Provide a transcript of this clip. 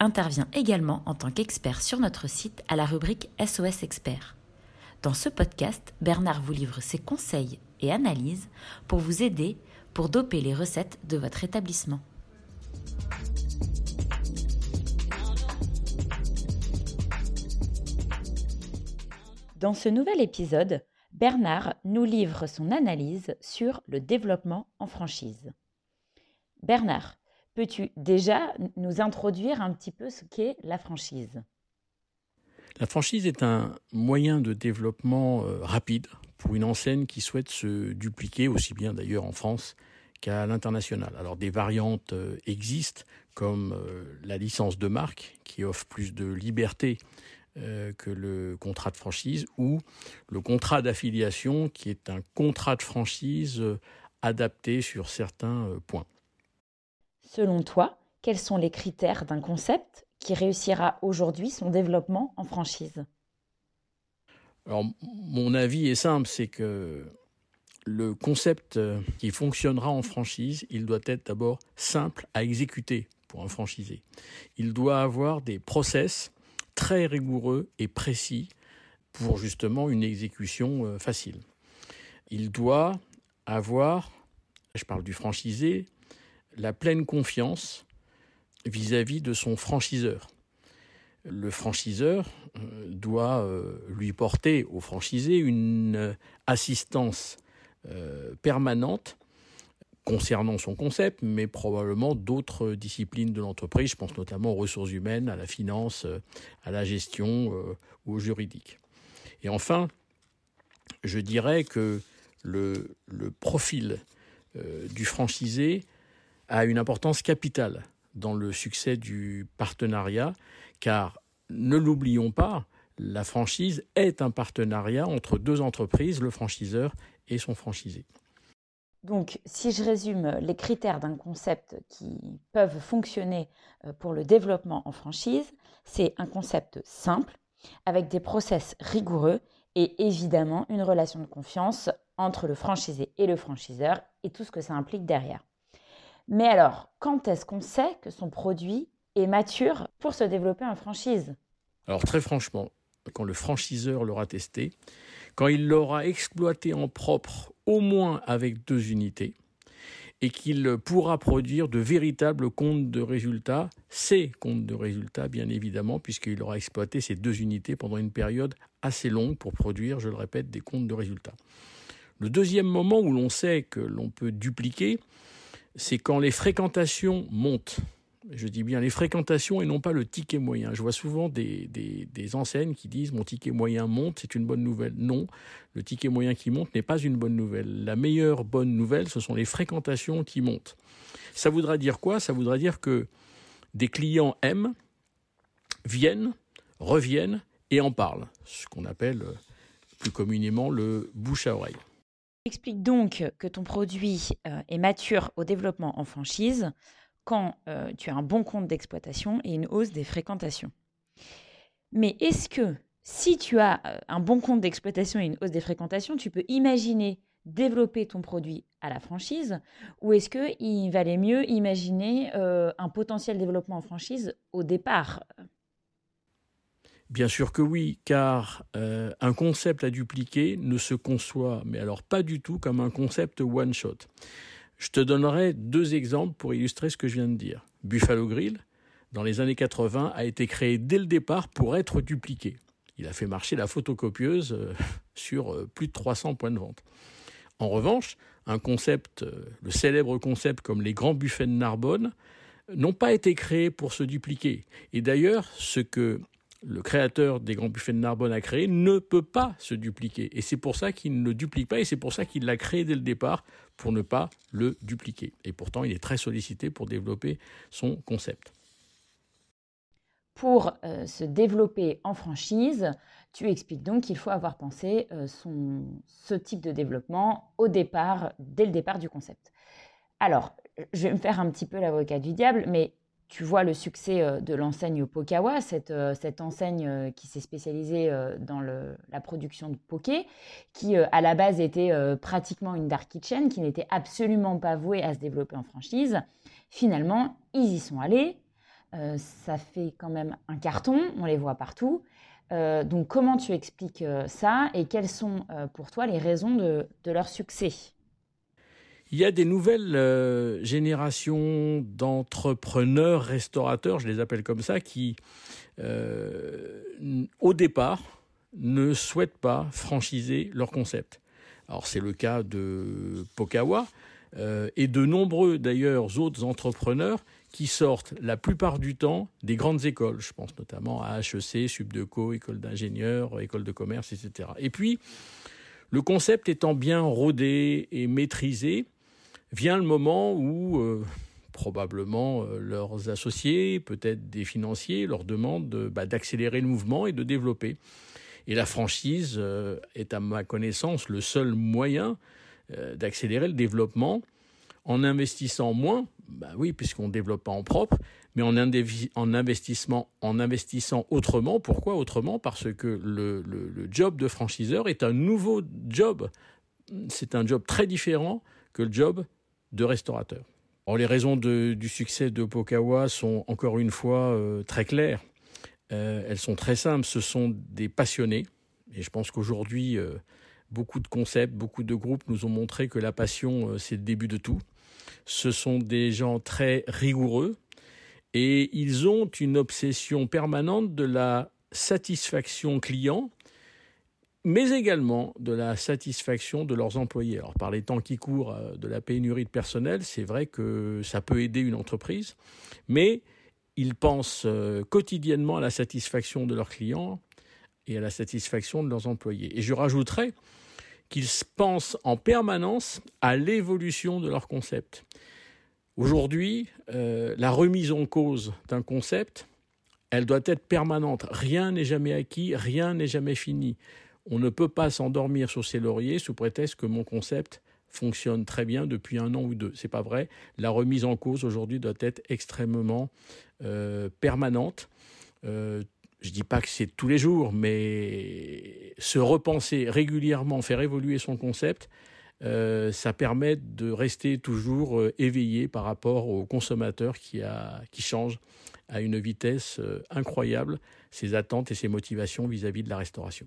intervient également en tant qu'expert sur notre site à la rubrique SOS Expert. Dans ce podcast, Bernard vous livre ses conseils et analyses pour vous aider pour doper les recettes de votre établissement. Dans ce nouvel épisode, Bernard nous livre son analyse sur le développement en franchise. Bernard, peux-tu déjà nous introduire un petit peu ce qu'est la franchise? La franchise est un moyen de développement euh, rapide pour une enseigne qui souhaite se dupliquer, aussi bien d'ailleurs en France qu'à l'international. Alors des variantes euh, existent, comme euh, la licence de marque, qui offre plus de liberté que le contrat de franchise, ou le contrat d'affiliation, qui est un contrat de franchise adapté sur certains points. Selon toi, quels sont les critères d'un concept qui réussira aujourd'hui son développement en franchise? Alors, mon avis est simple, c'est que le concept qui fonctionnera en franchise, il doit être d'abord simple à exécuter pour un franchisé. Il doit avoir des process très rigoureux et précis pour justement une exécution euh, facile. Il doit avoir, je parle du franchisé, la pleine confiance vis-à-vis de son franchiseur. Le franchiseur euh, doit euh, lui porter au franchisé une assistance euh, permanente concernant son concept, mais probablement d'autres disciplines de l'entreprise. Je pense notamment aux ressources humaines, à la finance, à la gestion ou au juridique. Et enfin, je dirais que le profil du franchisé a une importance capitale dans le succès du partenariat, car ne l'oublions pas, la franchise est un partenariat entre deux entreprises, le franchiseur et son franchisé. Donc, si je résume les critères d'un concept qui peuvent fonctionner euh, pour le développement en franchise, c'est un concept simple, avec des process rigoureux et évidemment une relation de confiance entre le franchisé et le franchiseur et tout ce que ça implique derrière. Mais alors, quand est-ce qu'on sait que son produit est mature pour se développer en franchise? Alors très franchement, quand le franchiseur l'aura testé, quand il l'aura exploité en propre au moins avec deux unités, et qu'il pourra produire de véritables comptes de résultats, ces comptes de résultats bien évidemment, puisqu'il aura exploité ces deux unités pendant une période assez longue pour produire, je le répète, des comptes de résultats. Le deuxième moment où l'on sait que l'on peut dupliquer, c'est quand les fréquentations montent. Je dis bien les fréquentations et non pas le ticket moyen. Je vois souvent des, enseignes qui disent mon ticket moyen monte, c'est une bonne nouvelle. Non, le ticket moyen qui monte n'est pas une bonne nouvelle. La meilleure bonne nouvelle, ce sont les fréquentations qui montent. Ça voudra dire quoi? Ça voudra dire que des clients aiment, viennent, reviennent et en parlent. Ce qu'on appelle euh, plus communément le bouche à oreille. Explique donc que ton produit euh, est mature au développement en franchise quand euh, tu as un bon compte d'exploitation et une hausse des fréquentations. Mais est-ce que si tu as euh, un bon compte d'exploitation et une hausse des fréquentations, tu peux imaginer développer ton produit à la franchise ou est-ce qu'il valait mieux imaginer un potentiel développement en franchise au départ Bien sûr que oui, car euh, un concept à dupliquer ne se conçoit, mais alors pas du tout comme un concept one shot. Je te donnerai deux exemples pour illustrer ce que je viens de dire. Buffalo Grill, dans les années 80, a été créé dès le départ pour être dupliqué. Il a fait marcher la photocopieuse euh, sur euh, plus de 300 points de vente. En revanche, un concept, le célèbre concept comme les grands buffets de Narbonne, n'ont pas été créés pour se dupliquer. Et d'ailleurs, ce que le créateur des grands buffets de Narbonne a créé ne peut pas se dupliquer. Et c'est pour ça qu'il ne le duplique pas et c'est pour ça qu'il l'a créé dès le départ pour ne pas le dupliquer. Et pourtant, il est très sollicité pour développer son concept. Pour se développer en franchise, tu expliques donc qu'il faut avoir pensé ce type de développement au départ, dès le départ du concept. Alors, je vais me faire un petit peu l'avocat du diable, mais tu vois le succès euh, de l'enseigne Pokawa, cette, euh, cette enseigne euh, qui s'est spécialisée dans la production de poké, qui à la base était pratiquement une dark kitchen, qui n'était absolument pas vouée à se développer en franchise. Finalement, ils y sont allés. ça fait quand même un carton, on les voit partout. donc comment tu expliques ça et quelles sont pour toi les raisons de leur succès? Il y a des nouvelles euh, générations d'entrepreneurs restaurateurs, je les appelle comme ça, qui, euh, au départ, ne souhaitent pas franchiser leur concept. Alors c'est le cas de Pokawa euh, et de nombreux d'ailleurs autres entrepreneurs qui sortent la plupart du temps des grandes écoles. Je pense notamment à HEC, Subdeco, école d'ingénieurs, école de commerce, etc. Et puis, le concept étant bien rodé et maîtrisé, vient le moment où euh, probablement euh, leurs associés, peut-être des financiers, leur demandent bah, d'accélérer le mouvement et de développer. Et la franchise euh, est à ma connaissance le seul moyen d'accélérer le développement en investissant moins, bah oui, puisqu'on ne développe pas en propre, mais en, en, investissement, en investissant autrement. Pourquoi autrement? Parce que le job de franchiseur est un nouveau job. C'est un job très différent que le job restaurateurs. les raisons du succès de Pokawa sont encore une fois euh, très claires. Euh, elles sont très simples. Ce sont des passionnés. Et je pense qu'aujourd'hui, euh, beaucoup de concepts, beaucoup de groupes nous ont montré que la passion, c'est le début de tout. Ce sont des gens très rigoureux et ils ont une obsession permanente de la satisfaction client mais également de la satisfaction de leurs employés. Alors par les temps qui courent euh, de la pénurie de personnel, c'est vrai que ça peut aider une entreprise, mais ils pensent euh, quotidiennement à la satisfaction de leurs clients et à la satisfaction de leurs employés. Et je rajouterais qu'ils pensent en permanence à l'évolution de leur concept. Aujourd'hui, euh, la remise en cause d'un concept, elle doit être permanente. Rien n'est jamais acquis, rien n'est jamais fini on ne peut pas s'endormir sur ses lauriers sous prétexte que mon concept fonctionne très bien depuis un an ou deux. C'est pas vrai. La remise en cause aujourd'hui doit être extrêmement euh, permanente. Euh, je dis pas que c'est tous les jours, mais se repenser régulièrement, faire évoluer son concept, euh, ça permet de rester toujours euh, éveillé par rapport au consommateur qui, change à une vitesse incroyable ses attentes et ses motivations vis à -vis de la restauration.